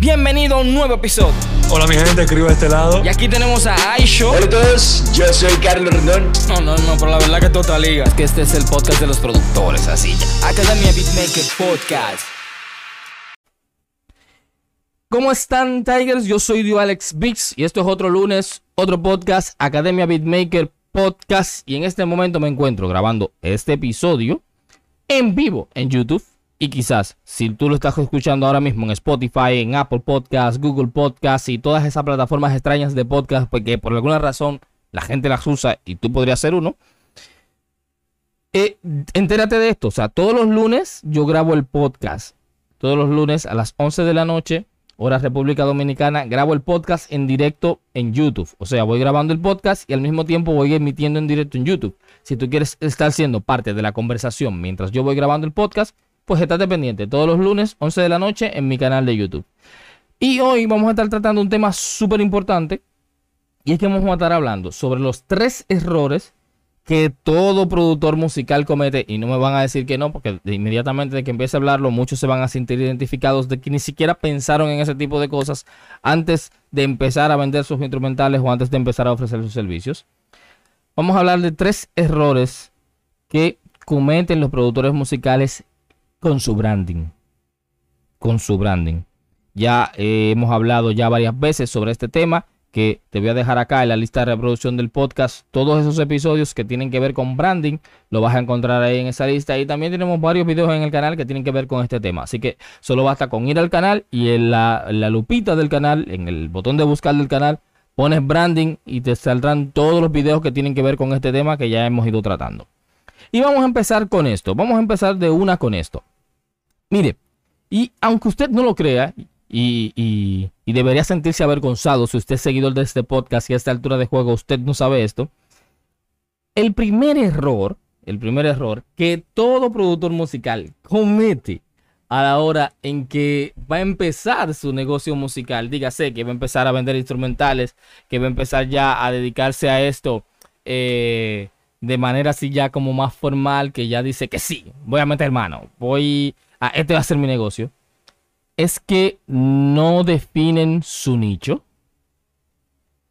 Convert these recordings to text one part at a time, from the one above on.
Bienvenido a un nuevo episodio. Hola mi gente, escribo a este lado. Y aquí tenemos a Aisho. Hola a todos, yo soy Carlos Rendón. No, no, no, pero la verdad que toda liga. Es que este es el podcast de los productores, así ya. Academia Beatmaker Podcast. ¿Cómo están, Tigers? Yo soy Dio Alex Bix y esto es otro lunes, otro podcast, Academia Beatmaker Podcast. Y en este momento me encuentro grabando este episodio en vivo en YouTube. Y quizás, si tú lo estás escuchando ahora mismo en Spotify, en Apple Podcasts, Google Podcasts y todas esas plataformas extrañas de podcast, porque por alguna razón la gente las usa y tú podrías ser uno. Eh, entérate de esto. O sea, todos los lunes yo grabo el podcast. Todos los lunes a las 11 de la noche hora República Dominicana, grabo el podcast en directo en YouTube. O sea, voy grabando el podcast y al mismo tiempo voy emitiendo en directo en YouTube. Si tú quieres estar siendo parte de la conversación mientras yo voy grabando el podcast, pues estate pendiente todos los lunes, 11 de la noche, en mi canal de YouTube. Y hoy vamos a estar tratando un tema súper importante. Y es que vamos a estar hablando sobre los tres errores que todo productor musical comete, y no me van a decir que no, porque inmediatamente de que empiece a hablarlo, muchos se van a sentir identificados de que ni siquiera pensaron en ese tipo de cosas antes de empezar a vender sus instrumentales o antes de empezar a ofrecer sus servicios. Vamos a hablar de tres errores que cometen los productores musicales con su branding. Con su branding. Ya hemos hablado ya varias veces sobre este tema que te voy a dejar acá en la lista de reproducción del podcast todos esos episodios que tienen que ver con branding, lo vas a encontrar ahí en esa lista y también tenemos varios videos en el canal que tienen que ver con este tema, así que solo basta con ir al canal y en la, lupita del canal, en el botón de buscar del canal, pones branding y te saldrán todos los videos que tienen que ver con este tema que ya hemos ido tratando. Y vamos a empezar con esto, vamos a empezar de una con esto. Mire, y aunque usted no lo crea, y, debería sentirse avergonzado si usted es seguidor de este podcast y a esta altura de juego usted no sabe esto. El primer error, el primer error que todo productor musical comete a la hora en que va a empezar su negocio musical, dígase que va a empezar a vender instrumentales, que va a empezar ya a dedicarse a esto eh, de manera así ya como más formal, que ya dice que sí, voy a meter mano, voy a, este va a ser mi negocio es que no definen su nicho.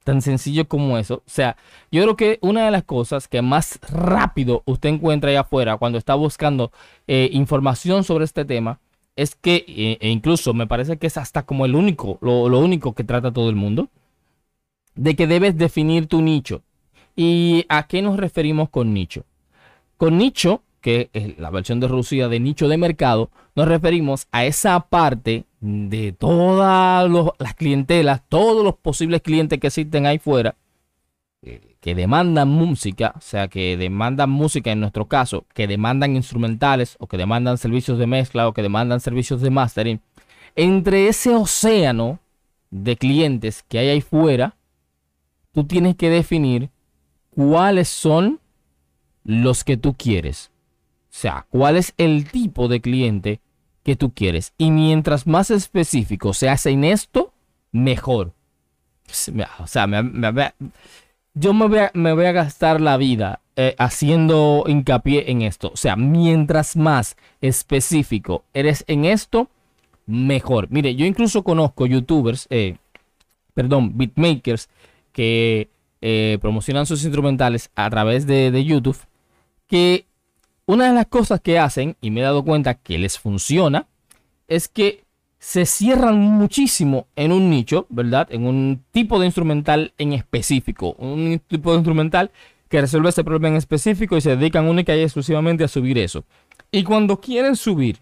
Tan sencillo como eso. O sea, yo creo que una de las cosas que más rápido usted encuentra allá afuera cuando está buscando eh, información sobre este tema es que, e, e incluso me parece que es hasta como el único, lo, lo único que trata todo el mundo, de que debes definir tu nicho. ¿Y a qué nos referimos con nicho? Con nicho que es la versión de Rusia de nicho de mercado, nos referimos a esa parte de todas las clientelas, todos los posibles clientes que existen ahí fuera, eh, que demandan música, o sea, que demandan música en nuestro caso, que demandan instrumentales o que demandan servicios de mezcla o que demandan servicios de mastering. Entre ese océano de clientes que hay ahí fuera, tú tienes que definir cuáles son los que tú quieres. Sea, cuál es el tipo de cliente que tú quieres. Y mientras más específico se hace en esto, mejor. O sea, yo me voy, a, me voy, a, gastar la vida eh, haciendo hincapié en esto. O sea, mientras más específico eres en esto, mejor. Mire, yo incluso conozco youtubers, eh, perdón, beatmakers que eh, promocionan sus instrumentales a través de, de YouTube que una de las cosas que hacen, y me he dado cuenta que les funciona, es que se cierran muchísimo en un nicho, ¿verdad? En un tipo de instrumental en específico. Un tipo de instrumental que resuelve ese problema en específico y se dedican única y exclusivamente a subir eso. Y cuando quieren subir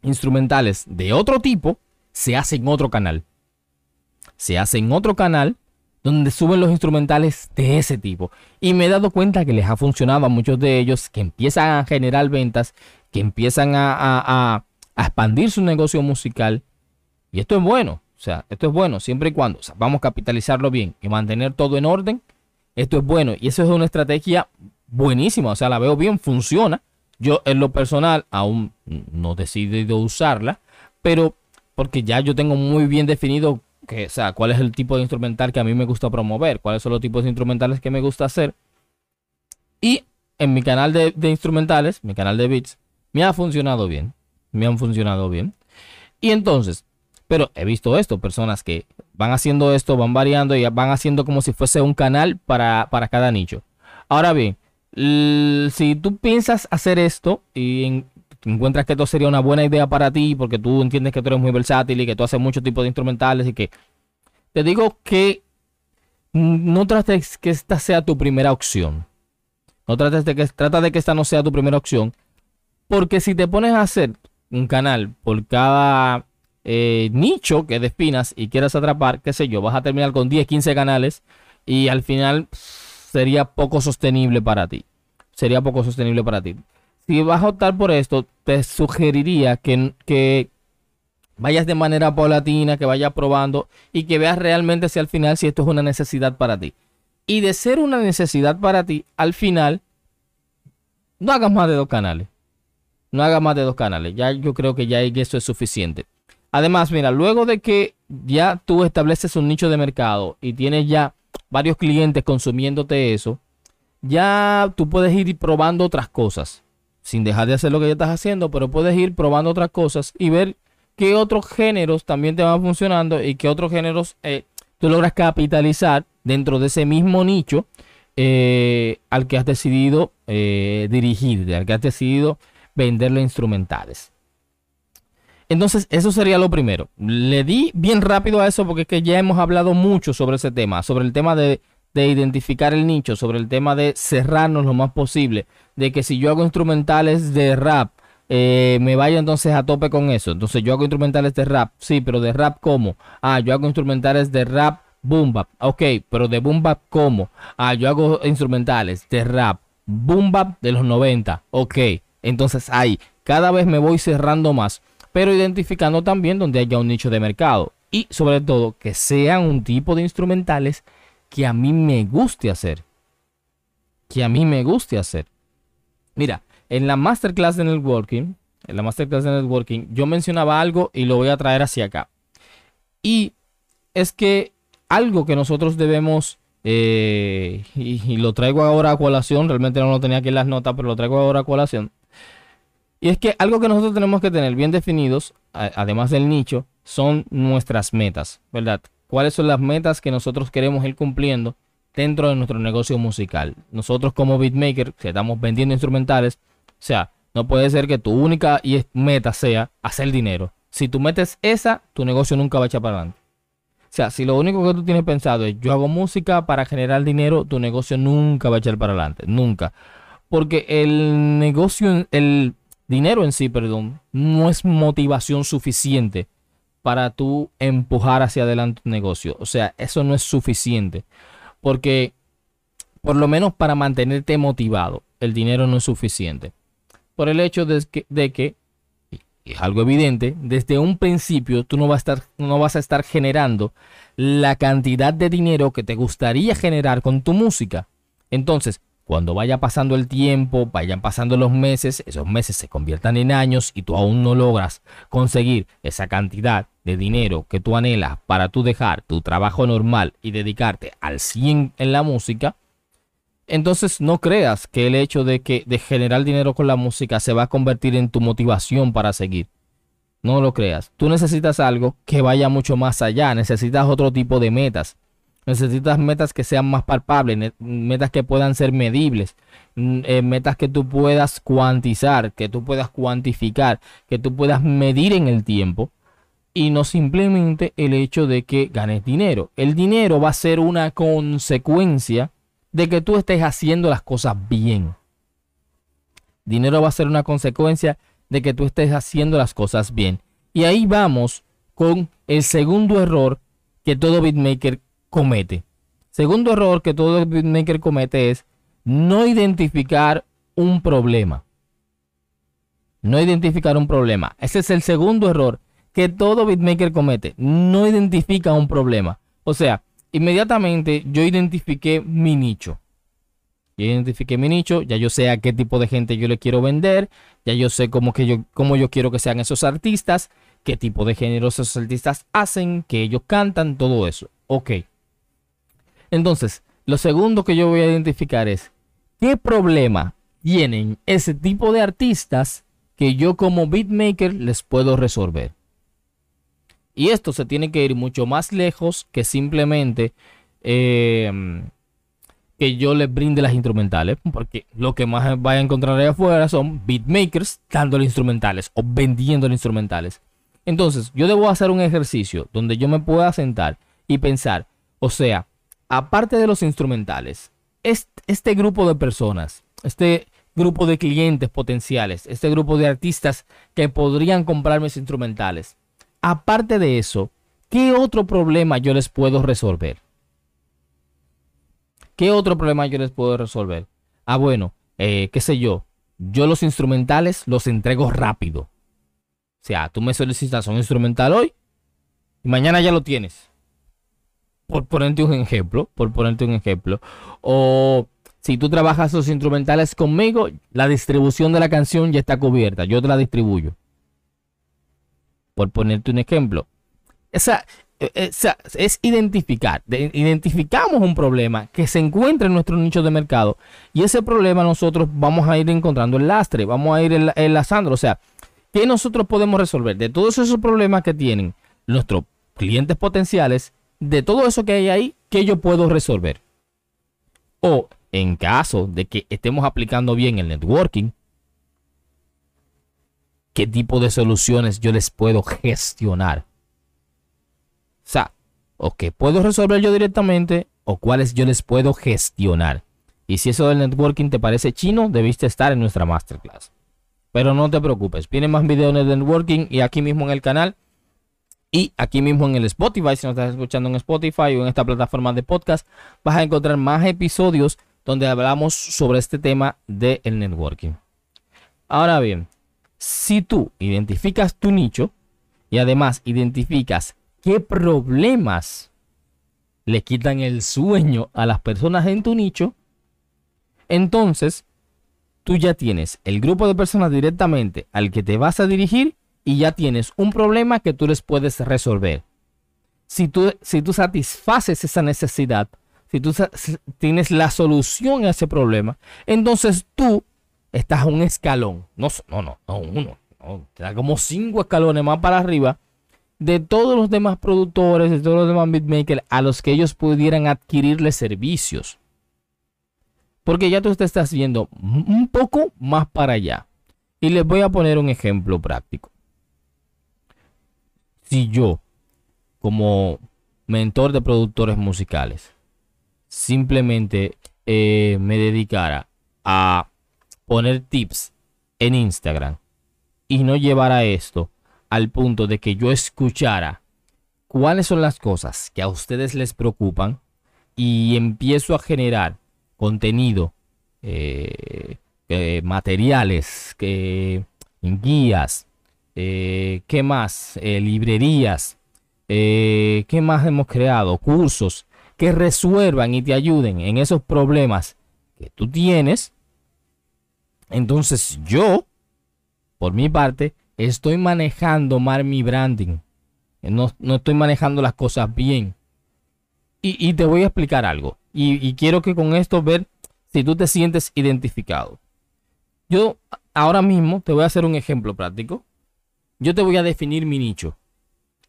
instrumentales de otro tipo, se hace en otro canal. Se hace en otro canal donde suben los instrumentales de ese tipo. Y me he dado cuenta que les ha funcionado a muchos de ellos, que empiezan a generar ventas, que empiezan a, expandir su negocio musical. Y esto es bueno, o sea, esto es bueno, siempre y cuando vamos a capitalizarlo bien y mantener todo en orden. Esto es bueno y eso es una estrategia buenísima, o sea, la veo bien, funciona. Yo en lo personal aún no he decidido usarla, pero porque ya yo tengo muy bien definido que, o sea, cuál es el tipo de instrumental que a mí me gusta promover, cuáles son los tipos de instrumentales que me gusta hacer. Y en mi canal de, instrumentales, mi canal de beats, me ha funcionado bien. Me han funcionado bien. Y entonces, Pero he visto esto, personas que van haciendo esto, van variando y van haciendo como si fuese un canal para, para cada nicho. Ahora bien, si tú piensas hacer esto y encuentras que esto sería una buena idea para ti, porque tú entiendes que tú eres muy versátil y que tú haces muchos tipos de instrumentales y que te digo que no trates que esta sea tu primera opción. No trates de que trata de que esta no sea tu primera opción, porque si te pones a hacer un canal por cada eh, nicho que despinas y quieras atrapar, qué sé yo, vas a terminar con 10, 15 canales y al final sería poco sostenible para ti. Sería poco sostenible para ti. Si vas a optar por esto, te sugeriría que, que vayas de manera paulatina, que vayas probando y que veas realmente si al final si esto es una necesidad para ti. Y de ser una necesidad para ti, al final, no hagas más de dos canales. No hagas más de dos canales. Ya yo creo que ya eso es suficiente. Además, mira, luego de que ya tú estableces un nicho de mercado y tienes ya varios clientes consumiéndote eso, ya tú puedes ir probando otras cosas. Sin dejar de hacer lo que ya estás haciendo, pero puedes ir probando otras cosas y ver qué otros géneros también te van funcionando y qué otros géneros eh, tú logras capitalizar dentro de ese mismo nicho eh, al que has decidido eh, dirigir, al que has decidido venderle instrumentales. Entonces, eso sería lo primero. Le di bien rápido a eso porque es que ya hemos hablado mucho sobre ese tema, sobre el tema de, identificar el nicho, sobre el tema de cerrarnos lo más posible, de que si yo hago instrumentales de rap, eh, me vaya entonces a tope con eso. Entonces yo hago instrumentales de rap, sí, pero de rap ¿cómo? Ah, yo hago instrumentales de rap boom bap, ok, pero de boom bap ¿cómo? Ah, yo hago instrumentales de rap boom bap de los 90, ok. Entonces ahí, cada vez me voy cerrando más pero identificando también donde haya un nicho de mercado y sobre todo que sean un tipo de instrumentales que a mí me guste hacer. Que a mí me guste hacer. Mira, en la masterclass de networking, en la masterclass de networking, yo mencionaba algo y lo voy a traer hacia acá. Y es que algo que nosotros debemos, eh, y, y, lo traigo ahora a colación, realmente no lo tenía aquí en las notas, pero lo traigo ahora a colación, y es que algo que nosotros tenemos que tener bien definidos, además del nicho, son nuestras metas, ¿verdad? ¿Cuáles son las metas que nosotros queremos ir cumpliendo dentro de nuestro negocio musical? Nosotros como beatmaker, si estamos vendiendo instrumentales, o sea, no puede ser que tu única meta sea hacer dinero. Si tú metes esa, tu negocio nunca va a echar para adelante. O sea, si lo único que tú tienes pensado es yo hago música para generar dinero, tu negocio nunca va a echar para adelante. Nunca. Porque el negocio, el dinero en sí, perdón, no es motivación suficiente para tú empujar hacia adelante tu negocio. O sea, eso no es suficiente. Porque, por lo menos para mantenerte motivado, el dinero no es suficiente. Por el hecho de que, es algo evidente, desde un principio tú no vas, a estar, no vas a estar generando la cantidad de dinero que te gustaría generar con tu música. Entonces, cuando vaya pasando el tiempo, vayan pasando los meses, esos meses se conviertan en años y tú aún no logras conseguir esa cantidad de dinero que tú anhelas para tú dejar tu trabajo normal y dedicarte al 100 en la música, entonces no creas que el hecho de que de generar dinero con la música se va a convertir en tu motivación para seguir. No lo creas. Tú necesitas algo que vaya mucho más allá, necesitas otro tipo de metas. Necesitas metas que sean más palpables, metas que puedan ser medibles, eh, metas que tú puedas cuantizar, que tú puedas cuantificar, que tú puedas medir en el tiempo y no simplemente el hecho de que ganes dinero. El dinero va a ser una consecuencia de que tú estés haciendo las cosas bien. Dinero va a ser una consecuencia de que tú estés haciendo las cosas bien. Y ahí vamos con el segundo error que todo beatmaker comete. Segundo error que todo beatmaker comete es no identificar un problema. No identificar un problema. Ese es el segundo error que todo beatmaker comete. No identifica un problema. O sea, inmediatamente yo identifiqué mi nicho. Yo identifiqué mi nicho, ya yo sé a qué tipo de gente yo le quiero vender, ya yo sé cómo, que yo, cómo yo quiero que sean esos artistas, qué tipo de género esos artistas hacen, que ellos cantan, todo eso. Ok. Entonces, lo segundo que yo voy a identificar es qué problema tienen ese tipo de artistas que yo como beatmaker les puedo resolver. Y esto se tiene que ir mucho más lejos que simplemente eh, que yo les brinde las instrumentales, porque lo que más vaya a encontrar allá afuera son beatmakers dándole instrumentales o vendiendo instrumentales. Entonces, yo debo hacer un ejercicio donde yo me pueda sentar y pensar, o sea, aparte de los instrumentales, este, grupo de personas, este grupo de clientes potenciales, este grupo de artistas que podrían comprar mis instrumentales, aparte de eso, ¿qué otro problema yo les puedo resolver? ¿Qué otro problema yo les puedo resolver? Ah, bueno, eh, qué sé yo. Yo los instrumentales los entrego rápido. O sea, tú me solicitas un instrumental hoy y mañana ya lo tienes. Por ponerte un ejemplo, por ponerte un ejemplo. O si tú trabajas los instrumentales conmigo, la distribución de la canción ya está cubierta. Yo te la distribuyo. Por ponerte un ejemplo. Esa, eh, eh, es identificar, identificamos un problema que se encuentra en nuestro nicho de mercado y ese problema nosotros vamos a ir encontrando el lastre, vamos a ir enlazando, o sea, ¿qué nosotros podemos resolver de todos esos problemas que tienen nuestros clientes potenciales, de todo eso que hay ahí, ¿qué yo puedo resolver? O en caso de que estemos aplicando bien el networking, ¿qué tipo de soluciones yo les puedo gestionar? O sea, o que puedo resolver yo directamente o cuáles yo les puedo gestionar. Y si eso del networking te parece chino, debiste estar en nuestra masterclass. Pero no te preocupes, vienen más videos de networking y aquí mismo en el canal y aquí mismo en el Spotify, si nos estás escuchando en Spotify o en esta plataforma de podcast, vas a encontrar más episodios donde hablamos sobre este tema del networking. Ahora bien, si tú identificas tu nicho y además identificas qué problemas le quitan el sueño a las personas en tu nicho, entonces tú ya tienes el grupo de personas directamente al que te vas a dirigir y ya tienes un problema que tú les puedes resolver. Si tú, si tú satisfaces esa necesidad, si tú tienes la solución a ese problema, entonces tú estás a un escalón, no, no, no, no uno, te da como cinco escalones más para arriba de todos los demás productores, de todos los demás beatmakers a los que ellos pudieran adquirirle servicios. Porque ya tú te estás viendo un poco más para allá. Y les voy a poner un ejemplo práctico. Si yo, como mentor de productores musicales, simplemente eh, me dedicara a poner tips en Instagram y no llevara esto al punto de que yo escuchara cuáles son las cosas que a ustedes les preocupan y empiezo a generar contenido, eh, eh, materiales, guías, eh, ¿qué más? librerías, ¿qué más hemos creado? Cursos que resuelvan y te ayuden en esos problemas que tú tienes. Entonces yo, por mi parte, estoy manejando mal mi branding. No, estoy manejando las cosas bien. Y, te voy a explicar algo. Y, quiero que con esto ver si tú te sientes identificado. Yo ahora mismo te voy a hacer un ejemplo práctico. Yo te voy a definir mi nicho.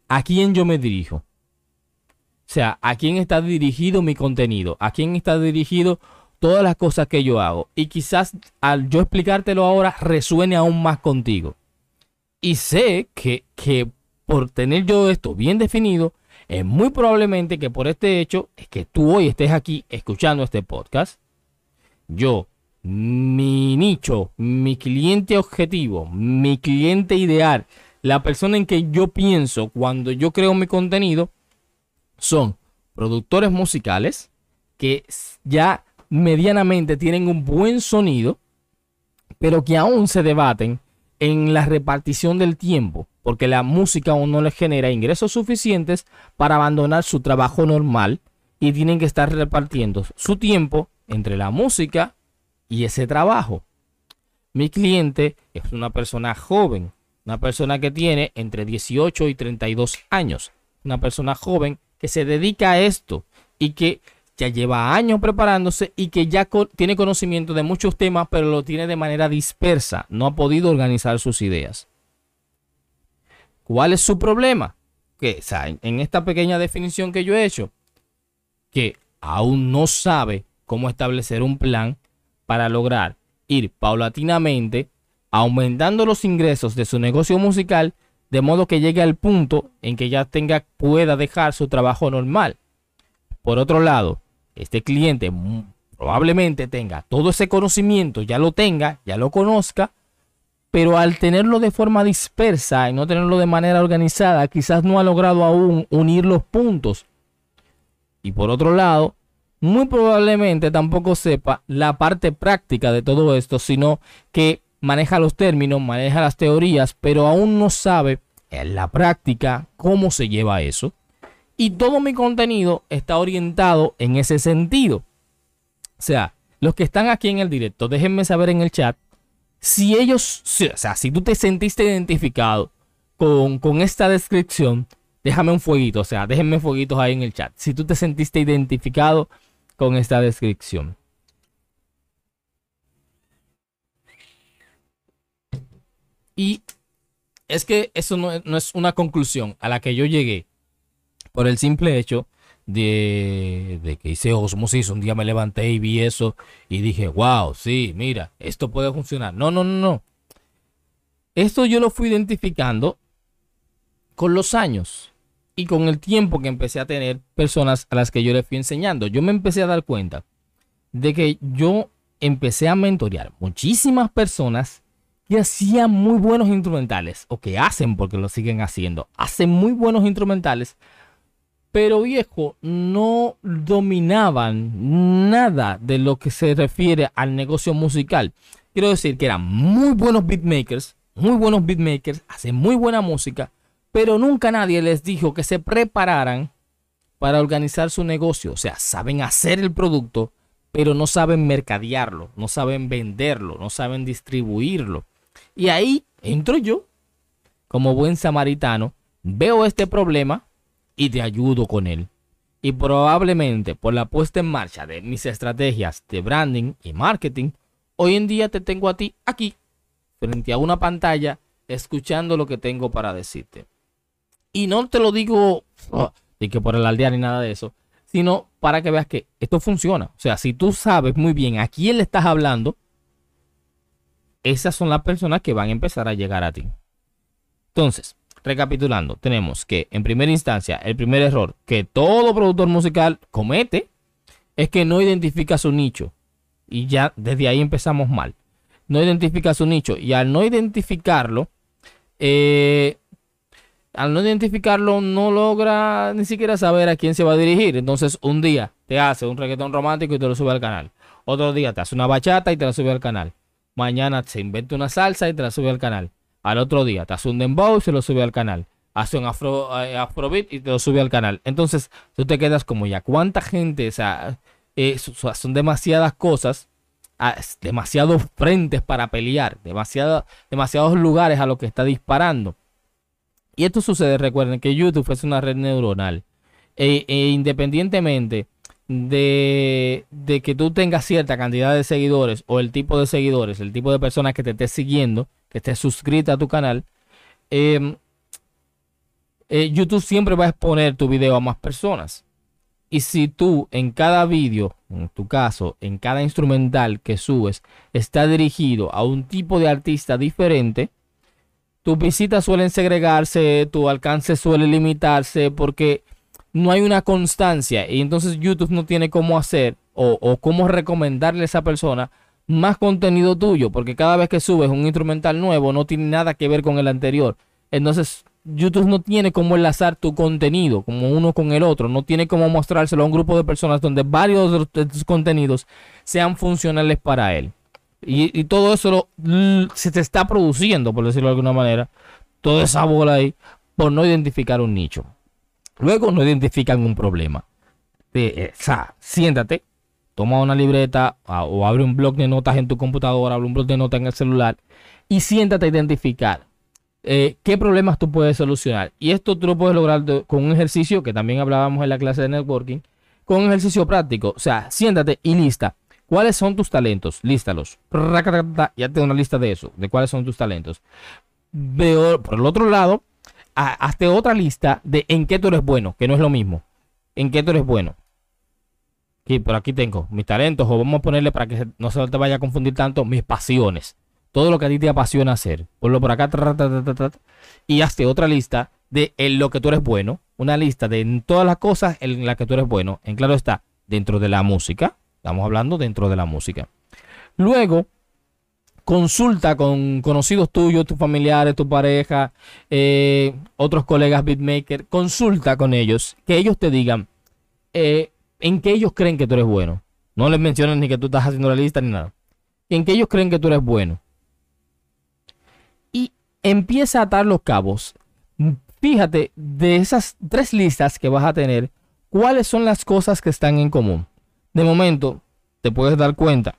¿A quién yo me dirijo? O sea, ¿a quién está dirigido mi contenido? ¿A quién está dirigido todas las cosas que yo hago? Y quizás al yo explicártelo ahora resuene aún más contigo. Y sé que, por tener yo esto bien definido, es muy probablemente que por este hecho es que tú hoy estés aquí escuchando este podcast. Yo, mi nicho, mi cliente objetivo, mi cliente ideal, la persona en que yo pienso cuando yo creo mi contenido, son productores musicales que ya medianamente tienen un buen sonido, pero que aún se debaten en la repartición del tiempo, porque la música aún no les genera ingresos suficientes para abandonar su trabajo normal y tienen que estar repartiendo su tiempo entre la música y ese trabajo. Mi cliente es una persona joven, una persona que tiene entre 18 y 32 años, una persona joven que se dedica a esto y que ya lleva años preparándose y que ya tiene conocimiento de muchos temas, pero lo tiene de manera dispersa. No ha podido organizar sus ideas. ¿Cuál es su problema? que, sea, en, en esta pequeña definición que yo he hecho, que aún no sabe cómo establecer un plan para lograr ir paulatinamente aumentando los ingresos de su negocio musical de modo que llegue al punto en que ya tenga pueda dejar su trabajo normal. Por otro lado, este cliente probablemente tenga todo ese conocimiento, ya lo tenga, ya lo conozca, pero al tenerlo de forma dispersa y no tenerlo de manera organizada, quizás no ha logrado aún unir los puntos. Y por otro lado, muy probablemente tampoco sepa la parte práctica de todo esto, sino que maneja los términos, maneja las teorías, pero aún no sabe en la práctica cómo se lleva eso. Y todo mi contenido está orientado en ese sentido. O sea, los que están aquí en el directo, déjenme saber en el chat si ellos, o sea, si tú te sentiste identificado con, con esta descripción, déjame un fueguito, o sea, déjenme fueguitos ahí en el chat. Si tú te sentiste identificado con esta descripción. Y es que eso no, es una conclusión a la que yo llegué por el simple hecho de, que hice osmosis. Un día me levanté y vi eso y dije, wow, sí, mira, esto puede funcionar. No, no, no, no. Esto yo lo fui identificando con los años y con el tiempo que empecé a tener personas a las que yo le fui enseñando. Yo me empecé a dar cuenta de que yo empecé a mentorear muchísimas personas que hacían muy buenos instrumentales, o que hacen porque lo siguen haciendo, hacen muy buenos instrumentales, pero viejo, no dominaban nada de lo que se refiere al negocio musical. Quiero decir que eran muy buenos beatmakers, muy buenos beatmakers, hacen muy buena música, pero nunca nadie les dijo que se prepararan para organizar su negocio. O sea, saben hacer el producto, pero no saben mercadearlo, no saben venderlo, no saben distribuirlo. Y ahí entro yo, como buen samaritano, veo este problema y te ayudo con él. Y probablemente por la puesta en marcha de mis estrategias de branding y marketing, hoy en día te tengo a ti aquí, frente a una pantalla, escuchando lo que tengo para decirte. Y no te lo digo oh, que por el aldear ni nada de eso, sino para que veas que esto funciona. O sea, si tú sabes muy bien a quién le estás hablando, esas son las personas que van a empezar a llegar a ti. Entonces, recapitulando, tenemos que en primera instancia, el primer error que todo productor musical comete es que no identifica su nicho. Y ya desde ahí empezamos mal. No identifica su nicho. Y al no identificarlo, eh, al no identificarlo, no logra ni siquiera saber a quién se va a dirigir. Entonces, un día te hace un reggaetón romántico y te lo sube al canal. Otro día te hace una bachata y te lo sube al canal. Mañana se inventa una salsa y te la sube al canal. Al otro día te hace un dembow y se lo sube al canal. Hace un afro, eh, afrobeat y te lo sube al canal. Entonces tú te quedas como ya, ¿cuánta gente? O sea, eh, son demasiadas cosas, ah, demasiados frentes para pelear, demasiados lugares a los que está disparando. Y esto sucede, recuerden que YouTube es una red neuronal. e, e independientemente de, que tú tengas cierta cantidad de seguidores o el tipo de seguidores, el tipo de personas que te estés siguiendo, que estés suscrita a tu canal, em, eh, YouTube siempre va a exponer tu video a más personas. Y si tú en cada vídeo, en tu caso, en cada instrumental que subes, está dirigido a un tipo de artista diferente, tus visitas suelen segregarse, tu alcance suele limitarse porque no hay una constancia y entonces YouTube no tiene cómo hacer o, cómo recomendarle a esa persona más contenido tuyo, porque cada vez que subes un instrumental nuevo no tiene nada que ver con el anterior. Entonces YouTube no tiene cómo enlazar tu contenido como uno con el otro, no tiene cómo mostrárselo a un grupo de personas donde varios de tus contenidos sean funcionales para él. Y, todo eso se te está produciendo, por decirlo de alguna manera, toda esa bola ahí por no identificar un nicho. Luego no identifican un problema. Eh, siéntate, toma una libreta o abre un blog de notas en tu computadora, abre un blog de notas en el celular y siéntate a identificar eh, qué problemas tú puedes solucionar. Y esto tú lo puedes lograr con un ejercicio que también hablábamos en la clase de networking, con un ejercicio práctico. O sea, siéntate y lista. ¿Cuáles son tus talentos? Lístalos. Ya tengo una lista de eso, de cuáles son tus talentos. Veo, por el otro lado, hazte otra lista de en qué tú eres bueno, que no es lo mismo. En qué tú eres bueno. Aquí, por aquí tengo mis talentos, o vamos a ponerle para que no se te vaya a confundir tanto, mis pasiones. Todo lo que a ti te apasiona hacer. Ponlo por acá, y hazte otra lista de lo que tú eres bueno. Una lista de todas las cosas en las que tú eres bueno. En claro está, dentro de la música. Estamos hablando dentro de la música. Luego, consulta con conocidos tuyos, tus familiares, tu pareja, eh, otros colegas beatmaker. Consulta con ellos, que ellos te digan eh, en qué ellos creen que tú eres bueno. No les menciones ni que tú estás haciendo la lista ni nada. En qué ellos creen que tú eres bueno. Y empieza a atar los cabos. Fíjate, de esas tres listas que vas a tener, cuáles son las cosas que están en común. De momento, te puedes dar cuenta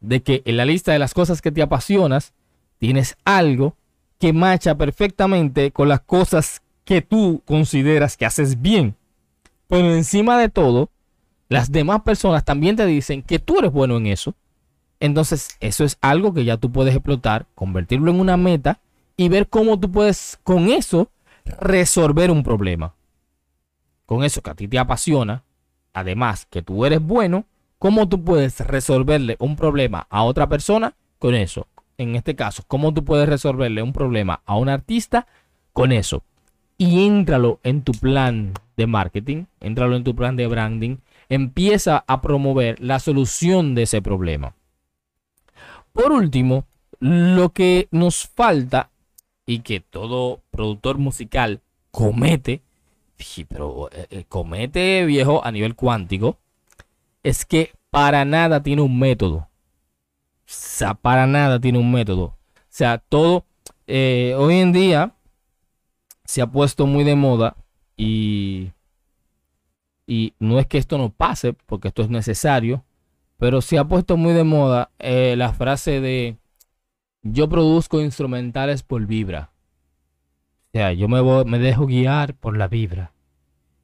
de que en la lista de las cosas que te apasionas, tienes algo que macha perfectamente con las cosas que tú consideras que haces bien. Pero encima de todo, las demás personas también te dicen que tú eres bueno en eso. Entonces, eso es algo que ya tú puedes explotar, convertirlo en una meta y ver cómo tú puedes con eso resolver un problema. Con eso que a ti te apasiona, además que tú eres bueno, cómo tú puedes resolverle un problema a otra persona con eso. En este caso, cómo tú puedes resolverle un problema a un artista con eso. Y éntralo en tu plan de marketing, éntralo en tu plan de branding, empieza a promover la solución de ese problema. Por último, lo que nos falta y que todo productor musical comete, pero eh, eh, comete viejo a nivel cuántico, es que para nada tiene un método. O sea, para nada tiene un método. O sea, todo eh, hoy en día se ha puesto muy de moda y, y no es que esto no pase, porque esto es necesario, pero se ha puesto muy de moda eh, la frase de yo produzco instrumentales por vibra. O sea, yo me, voy- me dejo guiar por la vibra.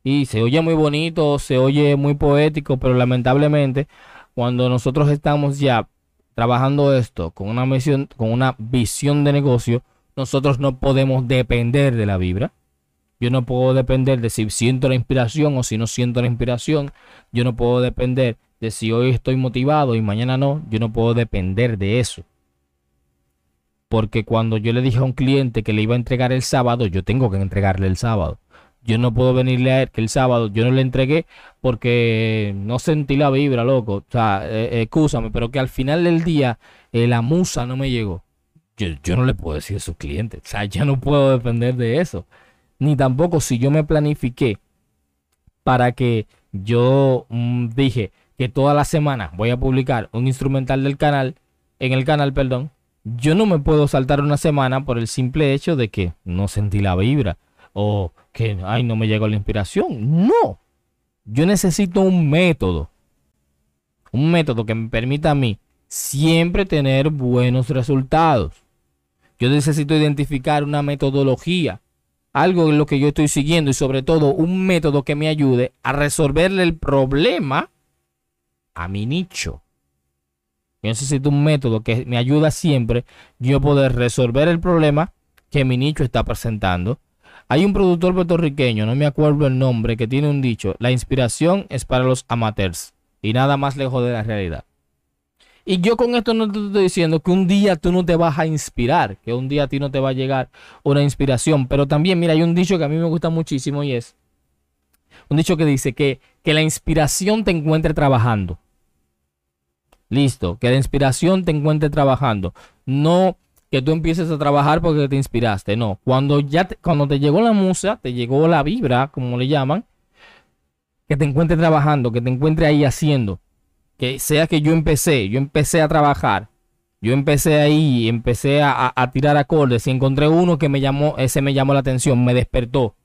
Y se oye muy bonito, se oye muy poético, pero lamentablemente cuando nosotros estamos ya trabajando esto con una misión, con una visión de negocio, nosotros no podemos depender de la vibra. Yo no puedo depender de si siento la inspiración o si no siento la inspiración. Yo no puedo depender de si hoy estoy motivado y mañana no. Yo no puedo depender de eso. Porque cuando yo le dije a un cliente que le iba a entregar el sábado, yo tengo que entregarle el sábado. Yo no puedo venirle a él que el sábado yo no le entregué porque no sentí la vibra, loco. O sea, eh, eh, excúsame, pero que al final del día eh, la musa no me llegó. Yo, yo no le puedo decir a su cliente. O sea, ya no puedo depender de eso. Ni tampoco si yo me planifiqué para que yo mm, dije que toda la semana voy a publicar un instrumental del canal, en el canal, perdón. Yo no me puedo saltar una semana por el simple hecho de que no sentí la vibra o que, ay, no me llegó la inspiración. No. Yo necesito un método. Un método que me permita a mí siempre tener buenos resultados. Yo necesito identificar una metodología, algo en lo que yo estoy siguiendo y sobre todo un método que me ayude a resolverle el problema a mi nicho. Yo necesito un método que me ayuda siempre yo poder resolver el problema que mi nicho está presentando. Hay un productor puertorriqueño, no me acuerdo el nombre, que tiene un dicho, la inspiración es para los amateurs y nada más lejos de la realidad. Y yo con esto no te estoy diciendo que un día tú no te vas a inspirar, que un día a ti no te va a llegar una inspiración, pero también, mira, hay un dicho que a mí me gusta muchísimo y es un dicho que dice que, que la inspiración te encuentre trabajando. Listo, que la inspiración te encuentre trabajando. No que tú empieces a trabajar porque te inspiraste, no. Cuando ya te, cuando te llegó la musa, te llegó la vibra, como le llaman, que te encuentre trabajando, que te encuentre ahí haciendo. Que sea que yo empecé, yo empecé a trabajar. Yo empecé ahí, empecé a, a- tirar acordes y encontré uno que me llamó, ese me llamó la atención, me despertó.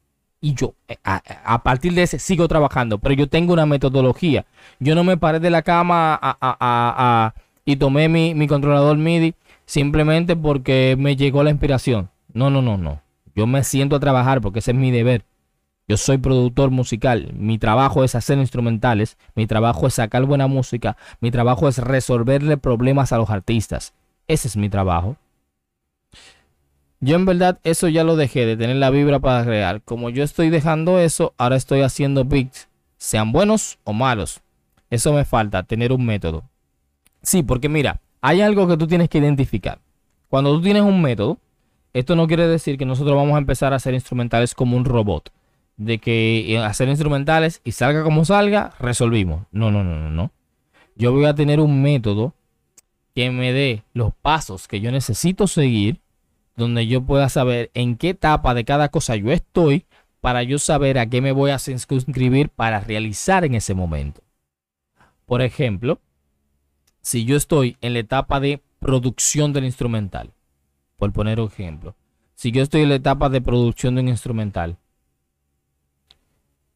Y yo, eh, a, partir de ese, sigo trabajando, pero yo tengo una metodología. Yo no me paré de la cama a- y tomé mi, mi controlador MIDI simplemente porque me llegó la inspiración. No, no, no, no. Yo me siento a trabajar porque ese es mi deber. Yo soy productor musical. Mi trabajo es hacer instrumentales. Mi trabajo es sacar buena música. Mi trabajo es resolverle problemas a los artistas. Ese es mi trabajo. Yo en verdad eso ya lo dejé de tener la vibra para crear. Como yo estoy dejando eso, ahora estoy haciendo beats, sean buenos o malos. Eso me falta, tener un método. Sí, porque mira, hay algo que tú tienes que identificar. Cuando tú tienes un método, esto no quiere decir que nosotros vamos a empezar a hacer instrumentales como un robot. De que eh, hacer instrumentales y salga como salga, resolvimos. No, no, no, no, no. Yo voy a tener un método que me dé los pasos que yo necesito seguir donde yo pueda saber en qué etapa de cada cosa yo estoy para yo saber a qué me voy a suscribir para realizar en ese momento. Por ejemplo, si yo estoy en la etapa de producción del instrumental, por poner un ejemplo, si yo estoy en la etapa de producción de un instrumental,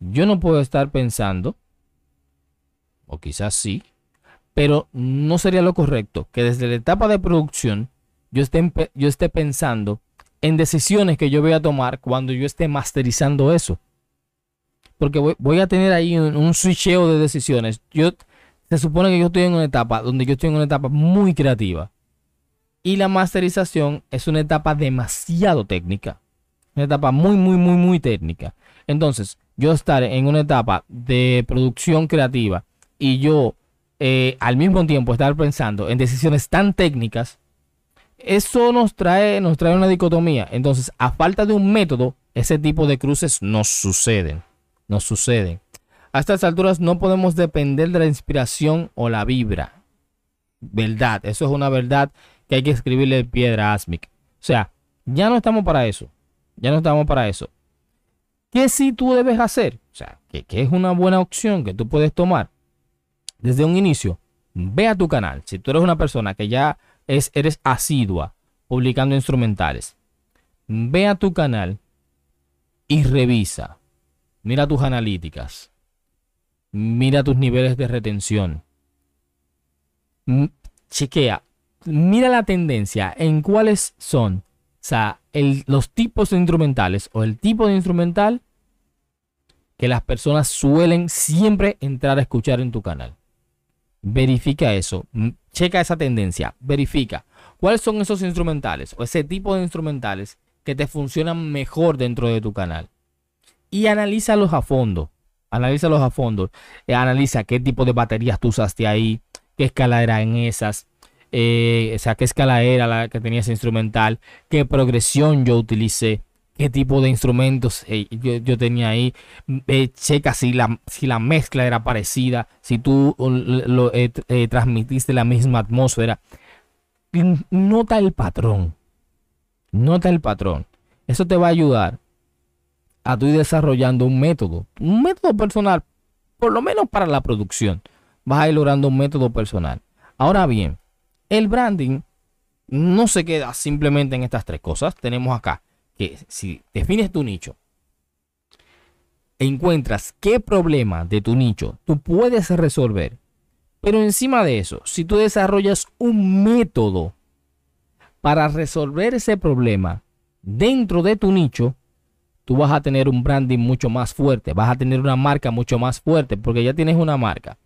yo no puedo estar pensando, o quizás sí, pero no sería lo correcto que desde la etapa de producción yo esté, yo esté pensando en decisiones que yo voy a tomar cuando yo esté masterizando eso. Porque voy, a tener ahí un, switcheo de decisiones. Yo, se supone que yo estoy en una etapa donde yo estoy en una etapa muy creativa. Y la masterización es una etapa demasiado técnica. Una etapa muy, muy, muy, muy técnica. Entonces, yo estar en una etapa de producción creativa y yo eh, al mismo tiempo estar pensando en decisiones tan técnicas, eso nos trae, nos trae una dicotomía. Entonces, a falta de un método, ese tipo de cruces nos suceden. Nos suceden. A estas alturas no podemos depender de la inspiración o la vibra. Verdad, eso es una verdad que hay que escribirle piedra a Asmic. O sea, ya no estamos para eso. Ya no estamos para eso. ¿Qué sí tú debes hacer? O sea, que, es una buena opción que tú puedes tomar desde un inicio. Ve a tu canal. Si tú eres una persona que ya eres asidua publicando instrumentales, ve a tu canal y revisa. Mira tus analíticas. Mira tus niveles de retención. Chequea. Mira la tendencia en cuáles son o sea, los tipos de instrumentales o el tipo de instrumental que las personas suelen siempre entrar a escuchar en tu canal. Verifica eso checa esa tendencia, verifica cuáles son esos instrumentales o ese tipo de instrumentales que te funcionan mejor dentro de tu canal. Y analízalos a fondo. Analízalos a fondo. Eh, analiza qué tipo de baterías tú usaste ahí, qué escala era en esas, eh, o sea, qué escala era la que tenía ese instrumental, qué progresión yo utilicé, qué tipo de instrumentos eh, yo, tenía ahí. checa si la, si la mezcla era parecida, si tú lo, eh, eh, transmitiste la misma atmósfera. Nota el patrón. Nota el patrón. Eso te va a ayudar a tú ir desarrollando un método. Un método personal, por lo menos para la producción. Vas a ir logrando un método personal. Ahora bien, el branding no se queda simplemente en estas tres cosas. Tenemos acá que si defines tu nicho, encuentras qué problema de tu nicho tú puedes resolver, pero encima de eso, si tú desarrollas un método para resolver ese problema dentro de tu nicho, tú vas a tener un branding mucho más fuerte, vas a tener una marca mucho más fuerte, porque ya tienes una marca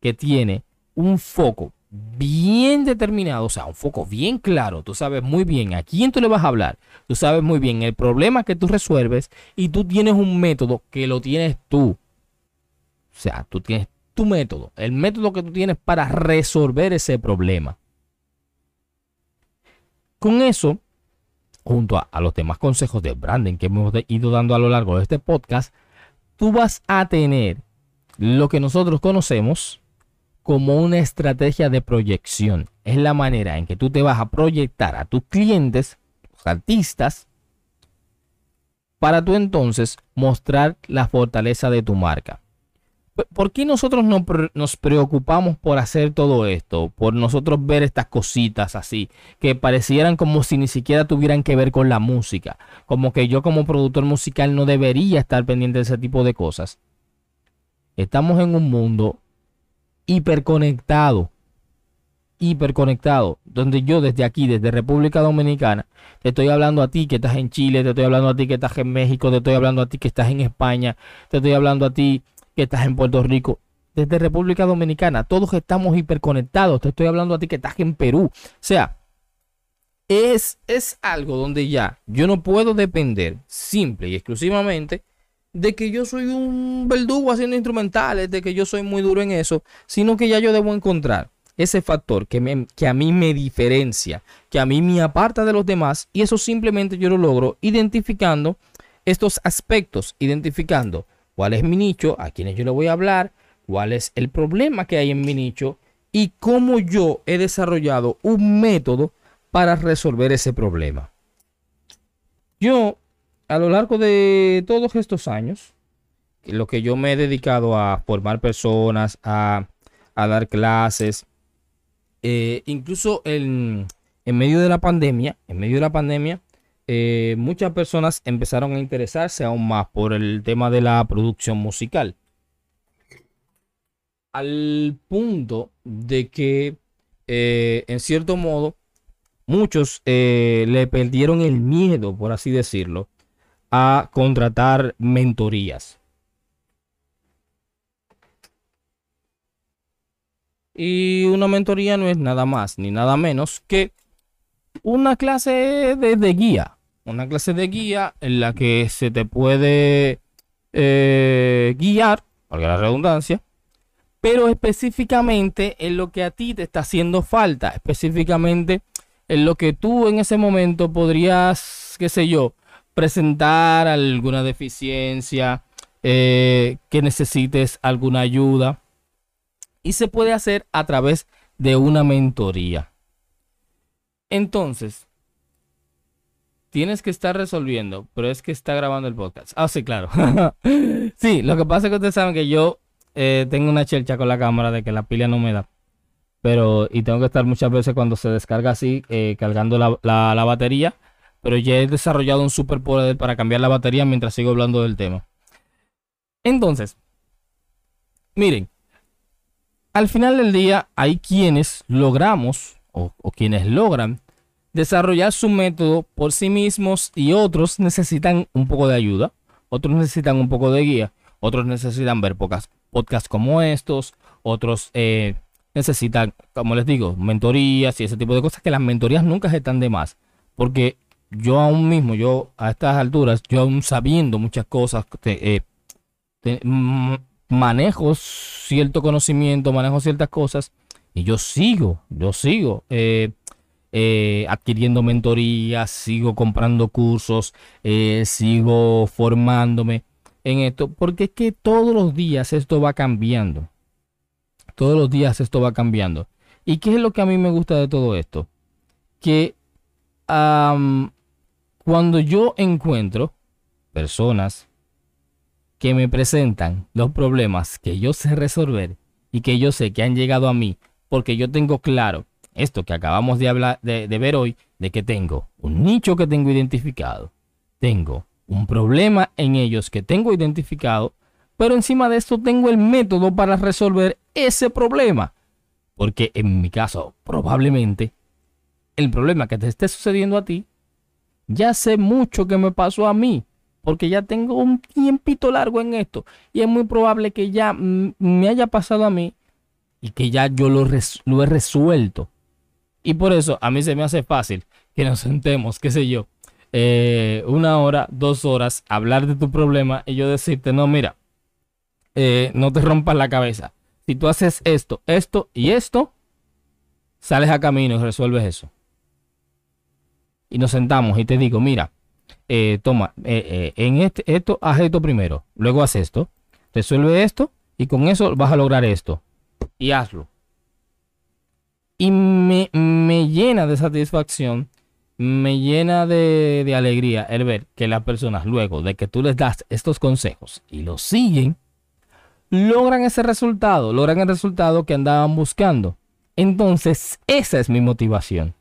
que tiene un foco bien determinado, o sea, un foco bien claro. Tú sabes muy bien a quién tú le vas a hablar. Tú sabes muy bien el problema que tú resuelves y tú tienes un método que lo tienes tú. O sea, tú tienes tu método, el método que tú tienes para resolver ese problema. Con eso, junto a, a los demás consejos de branding que hemos ido dando a lo largo de este podcast, tú vas a tener lo que nosotros conocemos como una estrategia de proyección. Es la manera en que tú te vas a proyectar a tus clientes, tus artistas, para tú entonces mostrar la fortaleza de tu marca. ¿Por qué nosotros no nos preocupamos por hacer todo esto? Por nosotros ver estas cositas así, que parecieran como si ni siquiera tuvieran que ver con la música. Como que yo como productor musical no debería estar pendiente de ese tipo de cosas. Estamos en un mundo hiperconectado. Hiperconectado. Donde yo desde aquí, desde República Dominicana, te estoy hablando a ti que estás en Chile, te estoy hablando a ti que estás en México, te estoy hablando a ti que estás en España, te estoy hablando a ti que estás en Puerto Rico. Desde República Dominicana, todos estamos hiperconectados. Te estoy hablando a ti que estás en Perú. O sea, es, es algo donde ya yo no puedo depender simple y exclusivamente de que yo soy un verdugo haciendo instrumentales, de que yo soy muy duro en eso, sino que ya yo debo encontrar ese factor que, me, que a mí me diferencia, que a mí me aparta de los demás, y eso simplemente yo lo logro identificando estos aspectos, identificando cuál es mi nicho, a quienes yo le voy a hablar, cuál es el problema que hay en mi nicho y cómo yo he desarrollado un método para resolver ese problema. Yo a lo largo de todos estos años, lo que yo me he dedicado a formar personas, a, dar clases, eh, incluso en, medio de la pandemia, en medio de la pandemia, eh, muchas personas empezaron a interesarse aún más por el tema de la producción musical. Al punto de que, eh, en cierto modo, muchos le perdieron el miedo, por así decirlo, a contratar mentorías. Y una mentoría no es nada más ni nada menos que una clase de, guía. Una clase de guía en la que se te puede eh, guiar, porque la redundancia, pero específicamente en lo que a ti te está haciendo falta, específicamente en lo que tú en ese momento podrías, qué sé yo, presentar alguna deficiencia, eh, que necesites alguna ayuda. Y se puede hacer a través de una mentoría. Entonces, tienes que estar resolviendo, pero es que está grabando el podcast. Ah, sí, claro. sí, lo que pasa es que ustedes saben que yo eh, tengo una chelcha con la cámara de que la pila no me da. Pero, y tengo que estar muchas veces cuando se descarga así, eh, cargando la batería pero ya he desarrollado un superpoder para cambiar la batería mientras sigo hablando del tema. Entonces, miren, al final del día hay quienes logramos o, quienes logran desarrollar su método por sí mismos y otros necesitan un poco de ayuda, otros necesitan un poco de guía, otros necesitan ver pocas podcasts como estos, otros eh, necesitan, como les digo, mentorías y ese tipo de cosas que las mentorías nunca están de más, porque yo aún mismo, yo a estas alturas, yo aún sabiendo muchas cosas, eh, manejo cierto conocimiento, manejo ciertas cosas y yo sigo, yo sigo eh, eh, adquiriendo mentorías, sigo comprando cursos, sigo formándome en esto, porque es que todos los días esto va cambiando. Todos los días esto va cambiando. ¿Y qué es lo que a mí me gusta de todo esto? Que cuando yo encuentro personas que me presentan los problemas que yo sé resolver y que yo sé que han llegado a mí porque yo tengo claro esto que acabamos de hablar de, ver hoy de que tengo un nicho que tengo identificado tengo un problema en ellos que tengo identificado pero encima de esto tengo el método para resolver ese problema porque en mi caso probablemente el problema que te esté sucediendo a ti ya sé mucho que me pasó a mí, porque ya tengo un tiempito largo en esto. Y es muy probable que ya me haya pasado a mí y que ya yo lo, he resuelto. Y por eso a mí se me hace fácil que nos sentemos, qué sé yo, eh, una hora, dos horas, hablar de tu problema y yo decirte, no, mira, eh, no te rompas la cabeza. Si tú haces esto, esto y esto, sales a camino y resuelves eso y nos sentamos y te digo, mira, eh, toma, eh, eh, en este, esto, haz esto primero, luego haz esto, resuelve esto y con eso vas a lograr esto. Y hazlo. Y me, llena de satisfacción, me llena de, de alegría el ver que las personas luego de que tú les das estos consejos y los siguen, logran ese resultado, logran el resultado que andaban buscando. Entonces, esa es mi motivación.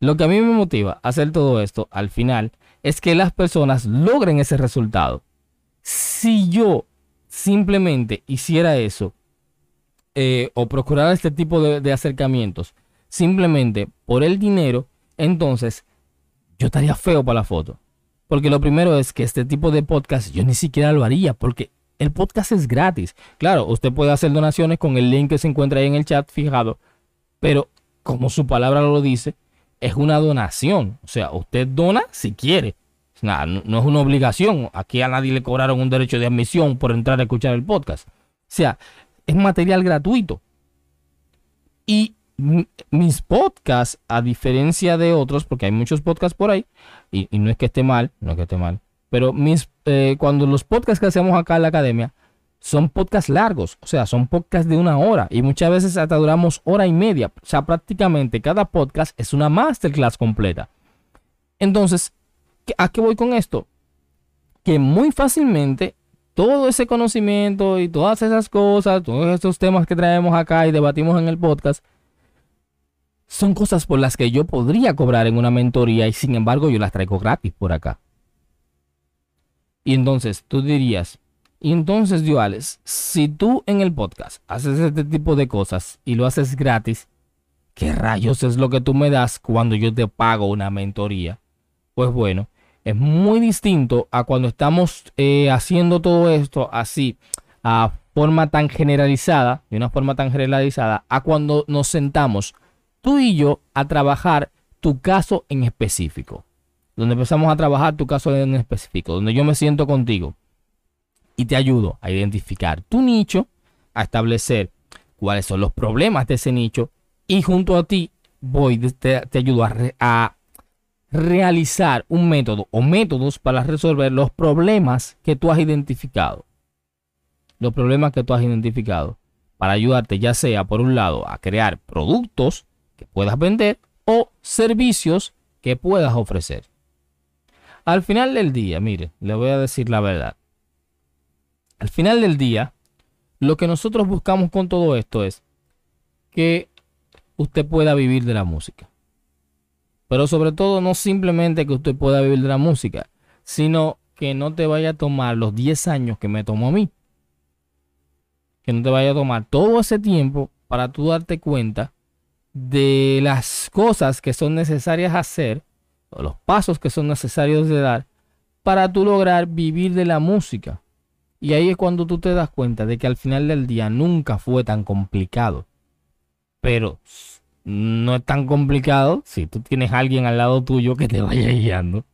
Lo que a mí me motiva a hacer todo esto al final es que las personas logren ese resultado. Si yo simplemente hiciera eso eh, o procurara este tipo de, acercamientos simplemente por el dinero, entonces yo estaría feo para la foto. Porque lo primero es que este tipo de podcast yo ni siquiera lo haría porque el podcast es gratis. Claro, usted puede hacer donaciones con el link que se encuentra ahí en el chat fijado, pero como su palabra lo dice, es una donación. O sea, usted dona si quiere. no, no es una obligación. Aquí a nadie le cobraron un derecho de admisión por entrar a escuchar el podcast. O sea, es material gratuito. Y mis podcasts, a diferencia de otros, porque hay muchos podcasts por ahí, y, no es que esté mal, no es que esté mal, pero mis, eh, cuando los podcasts que hacemos acá en la academia son podcasts largos, o sea, son podcasts de una hora y muchas veces hasta duramos hora y media, o sea, prácticamente cada podcast es una masterclass completa. Entonces, ¿a qué voy con esto? Que muy fácilmente todo ese conocimiento y todas esas cosas, todos estos temas que traemos acá y debatimos en el podcast, son cosas por las que yo podría cobrar en una mentoría y sin embargo yo las traigo gratis por acá. Y entonces tú dirías, y entonces Duales, si tú en el podcast haces este tipo de cosas y lo haces gratis, ¿qué rayos es lo que tú me das cuando yo te pago una mentoría? Pues bueno, es muy distinto a cuando estamos eh, haciendo todo esto así, a forma tan generalizada, de una forma tan generalizada, a cuando nos sentamos tú y yo a trabajar tu caso en específico. Donde empezamos a trabajar tu caso en específico, donde yo me siento contigo y te ayudo a identificar tu nicho, a establecer cuáles son los problemas de ese nicho y junto a ti voy, te, ayudo a, a realizar un método o métodos para resolver los problemas que tú has identificado. Los problemas que tú has identificado para ayudarte ya sea por un lado a crear productos que puedas vender o servicios que puedas ofrecer. Al final del día, mire, le voy a decir la verdad. Al final del día, lo que nosotros buscamos con todo esto es que usted pueda vivir de la música. Pero sobre todo no simplemente que usted pueda vivir de la música, sino que no te vaya a tomar los 10 años que me tomó a mí. Que no te vaya a tomar todo ese tiempo para tú darte cuenta de las cosas que son necesarias hacer, o los pasos que son necesarios de dar, para tú lograr vivir de la música. Y ahí es cuando tú te das cuenta de que al final del día nunca fue tan complicado. Pero no es tan complicado si tú tienes a alguien al lado tuyo que te vaya guiando.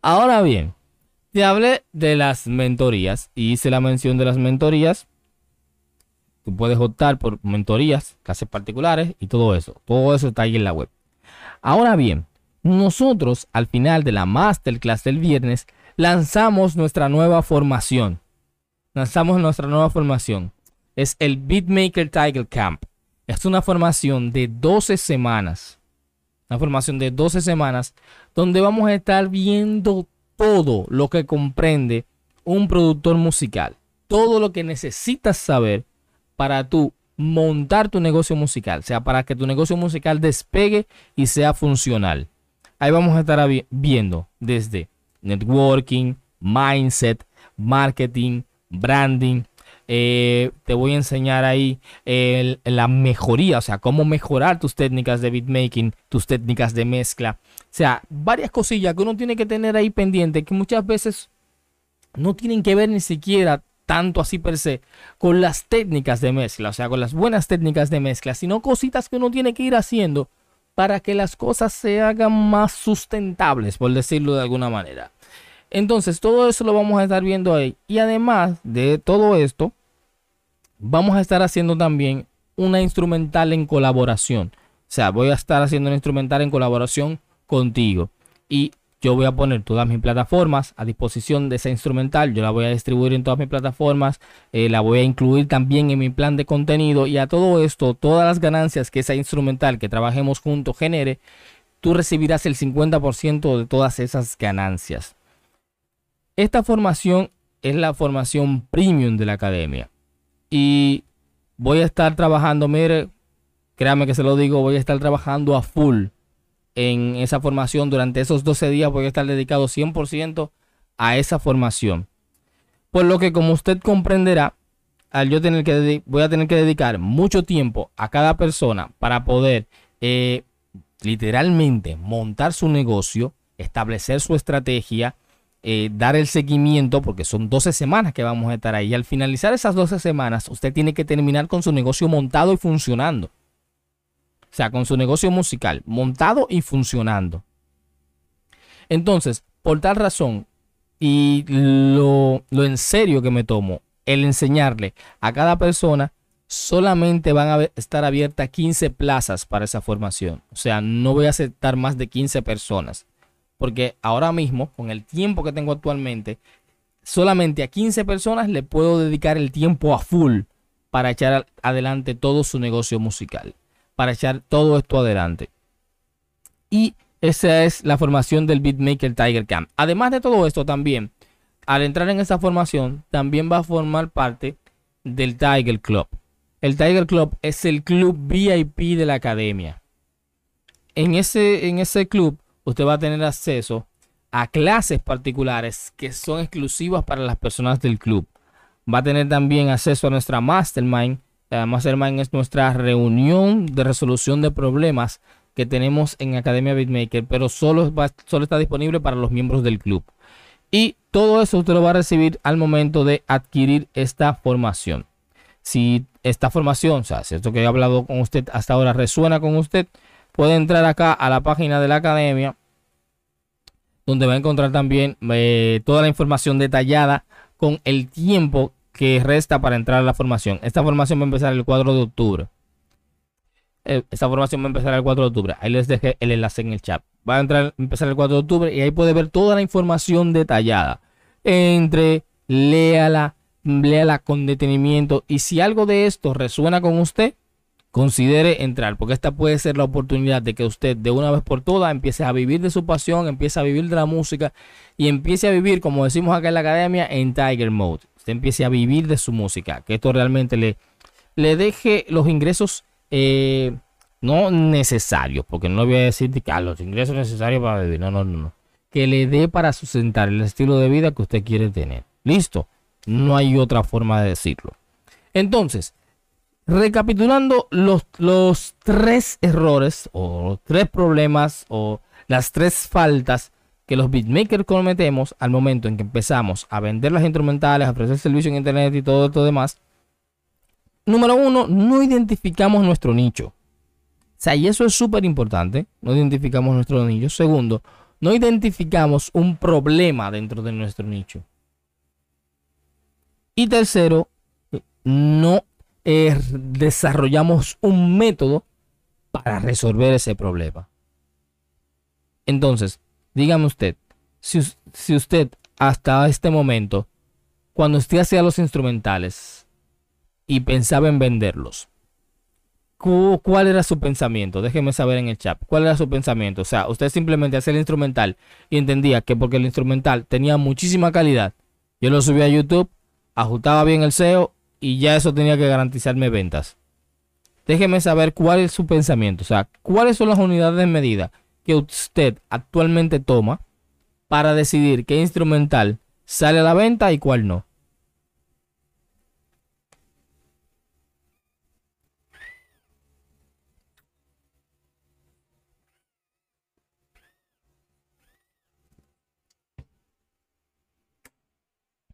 Ahora bien, te hablé de las mentorías y hice la mención de las mentorías Tú puedes optar por mentorías, clases particulares y todo eso. Todo eso está ahí en la web. Ahora bien, nosotros al final de la masterclass del viernes lanzamos nuestra nueva formación. Lanzamos nuestra nueva formación. Es el Beatmaker Tiger Camp. Es una formación de 12 semanas. Una formación de 12 semanas donde vamos a estar viendo todo lo que comprende un productor musical. Todo lo que necesitas saber para tú montar tu negocio musical, o sea, para que tu negocio musical despegue y sea funcional. Ahí vamos a estar viendo desde networking, mindset, marketing, branding. Eh, te voy a enseñar ahí la mejoría, o sea, cómo mejorar tus técnicas de beatmaking, tus técnicas de mezcla. O sea, varias cosillas que uno tiene que tener ahí pendiente que muchas veces no tienen que ver ni siquiera tanto así per se con las técnicas de mezcla, o sea, con las buenas técnicas de mezcla, sino cositas que uno tiene que ir haciendo para que las cosas se hagan más sustentables, por decirlo de alguna manera. Entonces, todo eso lo vamos a estar viendo ahí. Y además de todo esto, vamos a estar haciendo también una instrumental en colaboración. O sea, voy a estar haciendo una instrumental en colaboración contigo. Y yo voy a poner todas mis plataformas a disposición de esa instrumental. Yo la voy a distribuir en todas mis plataformas. Eh, la voy a incluir también en mi plan de contenido. Y a todo esto, todas las ganancias que esa instrumental que trabajemos juntos genere, tú recibirás el 50% de todas esas ganancias. Esta formación es la formación premium de la academia. Y voy a estar trabajando, mire, créame que se lo digo, voy a estar trabajando a full en esa formación. Durante esos 12 días voy a estar dedicado 100% a esa formación. Por lo que como usted comprenderá, al yo tener que voy a tener que dedicar mucho tiempo a cada persona para poder eh, literalmente montar su negocio, establecer su estrategia, eh, dar el seguimiento, porque son 12 semanas que vamos a estar ahí. Y al finalizar esas 12 semanas, usted tiene que terminar con su negocio montado y funcionando. O sea, con su negocio musical montado y funcionando. Entonces, por tal razón, y lo, lo en serio que me tomo, el enseñarle a cada persona, solamente van a estar abiertas 15 plazas para esa formación. O sea, no voy a aceptar más de 15 personas. Porque ahora mismo, con el tiempo que tengo actualmente, solamente a 15 personas le puedo dedicar el tiempo a full para echar adelante todo su negocio musical. Para echar todo esto adelante. Y esa es la formación del Beatmaker Tiger Camp. Además de todo esto también, al entrar en esa formación, también va a formar parte del Tiger Club. El Tiger Club es el club VIP de la academia. En ese, en ese club usted va a tener acceso a clases particulares que son exclusivas para las personas del club. Va a tener también acceso a nuestra Mastermind. La Mastermind es nuestra reunión de resolución de problemas que tenemos en Academia Beatmaker, pero solo, solo está disponible para los miembros del club. Y todo eso usted lo va a recibir al momento de adquirir esta formación. Si esta formación, o sea, si esto que he hablado con usted hasta ahora resuena con usted, puede entrar acá a la página de la academia, donde va a encontrar también eh, toda la información detallada con el tiempo que resta para entrar a la formación. Esta formación va a empezar el 4 de octubre. Eh, esta formación va a empezar el 4 de octubre. Ahí les dejé el enlace en el chat. Va a entrar, empezar el 4 de octubre y ahí puede ver toda la información detallada. Entre, léala, léala con detenimiento. Y si algo de esto resuena con usted, considere entrar, porque esta puede ser la oportunidad de que usted de una vez por todas empiece a vivir de su pasión, empiece a vivir de la música y empiece a vivir, como decimos acá en la academia, en Tiger Mode. Usted empiece a vivir de su música, que esto realmente le, le deje los ingresos eh, no necesarios, porque no voy a decir que ah, los ingresos necesarios para vivir, no, no, no, no, que le dé para sustentar el estilo de vida que usted quiere tener. Listo, no hay otra forma de decirlo. Entonces, recapitulando los, los tres errores o tres problemas o las tres faltas que los beatmakers cometemos al momento en que empezamos a vender las instrumentales, a ofrecer servicio en internet y todo esto demás. Número uno, no identificamos nuestro nicho. O sea, y eso es súper importante. No identificamos nuestro nicho. Segundo, no identificamos un problema dentro de nuestro nicho. Y tercero, no eh, desarrollamos un método para resolver ese problema. Entonces, dígame usted, si, si usted hasta este momento, cuando usted hacía los instrumentales y pensaba en venderlos, ¿cuál era su pensamiento? Déjeme saber en el chat. ¿Cuál era su pensamiento? O sea, usted simplemente hacía el instrumental y entendía que porque el instrumental tenía muchísima calidad, yo lo subía a YouTube, ajustaba bien el SEO y ya eso tenía que garantizarme ventas. Déjeme saber cuál es su pensamiento, o sea, cuáles son las unidades de medida que usted actualmente toma para decidir qué instrumental sale a la venta y cuál no.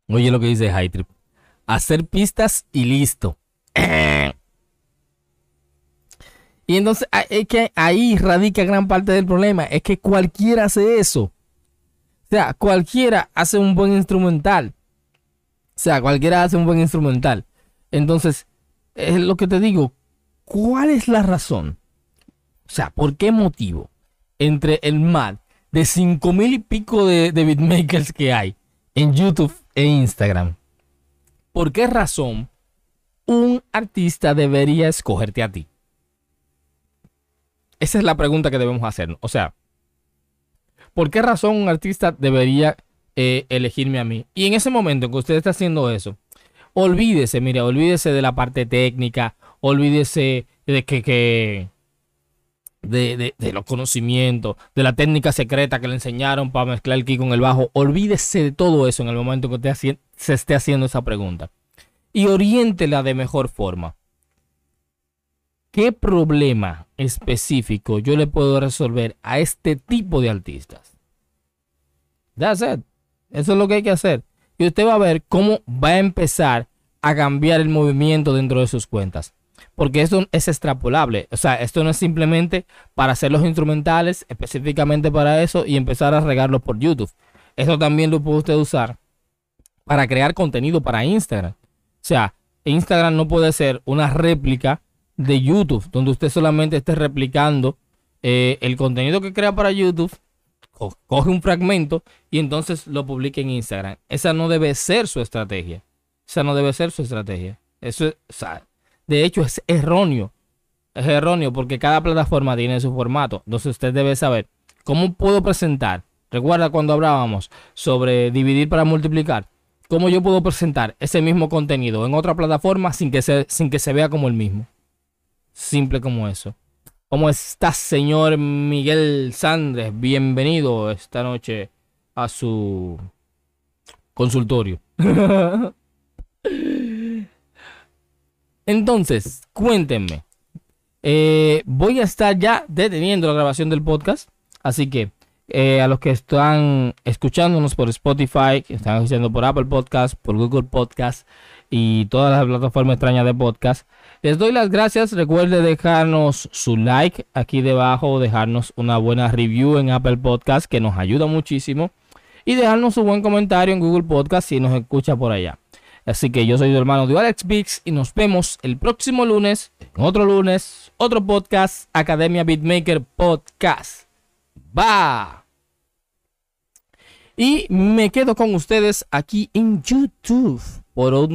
Oye lo que dice High Trip hacer pistas y listo. Y entonces es que ahí radica gran parte del problema. Es que cualquiera hace eso. O sea, cualquiera hace un buen instrumental. O sea, cualquiera hace un buen instrumental. Entonces, es lo que te digo. ¿Cuál es la razón? O sea, ¿por qué motivo? Entre el mal de cinco mil y pico de, de beatmakers que hay en YouTube e Instagram ¿por qué razón un artista debería escogerte a ti? Esa es la pregunta que debemos hacer. O sea, ¿por qué razón un artista debería eh, elegirme a mí? Y en ese momento en que usted está haciendo eso, olvídese, mire, olvídese de la parte técnica, olvídese de que, de, los conocimientos, de la técnica secreta que le enseñaron para mezclar el ki con el bajo. Olvídese de todo eso en el momento que usted se esté haciendo esa pregunta. Y oriéntela de mejor forma. ¿Qué problema específico yo le puedo resolver a este tipo de artistas? That's it. Eso es lo que hay que hacer. Y usted va a ver cómo va a empezar a cambiar el movimiento dentro de sus cuentas. porque esto es extrapolable. O sea, esto no es simplemente para hacer los instrumentales específicamente para eso y empezar a regarlo por YouTube. Esto también lo puede usted usar para crear contenido para Instagram. O sea, Instagram no puede ser una réplica de YouTube, donde usted solamente esté replicando eh, el contenido que crea para YouTube, coge un fragmento y entonces lo publica en Instagram. Esa no debe ser su estrategia. Esa no debe ser su estrategia. Eso es, de hecho, es erróneo. Es erróneo porque cada plataforma tiene su formato. Entonces usted debe saber cómo puedo presentar. Recuerda cuando hablábamos sobre dividir para multiplicar. ¿Cómo yo puedo presentar ese mismo contenido en otra plataforma sin que se, sin que se vea como el mismo? Simple como eso. ¿Cómo estás, señor Miguel Sandres? Bienvenido esta noche a su consultorio. Entonces, cuéntenme. Eh, voy a estar ya deteniendo la grabación del podcast. Así que eh, a los que están escuchándonos por Spotify, que están escuchando por Apple Podcast, por Google Podcast y todas las plataformas extrañas de podcast, les doy las gracias. Recuerde dejarnos su like aquí debajo, dejarnos una buena review en Apple Podcast, que nos ayuda muchísimo. Y dejarnos su buen comentario en Google Podcast si nos escucha por allá. Así que yo soy tu hermano de Alex Bix y nos vemos el próximo lunes, otro lunes, otro podcast, Academia Beatmaker Podcast. Va. Y me quedo con ustedes aquí en YouTube por un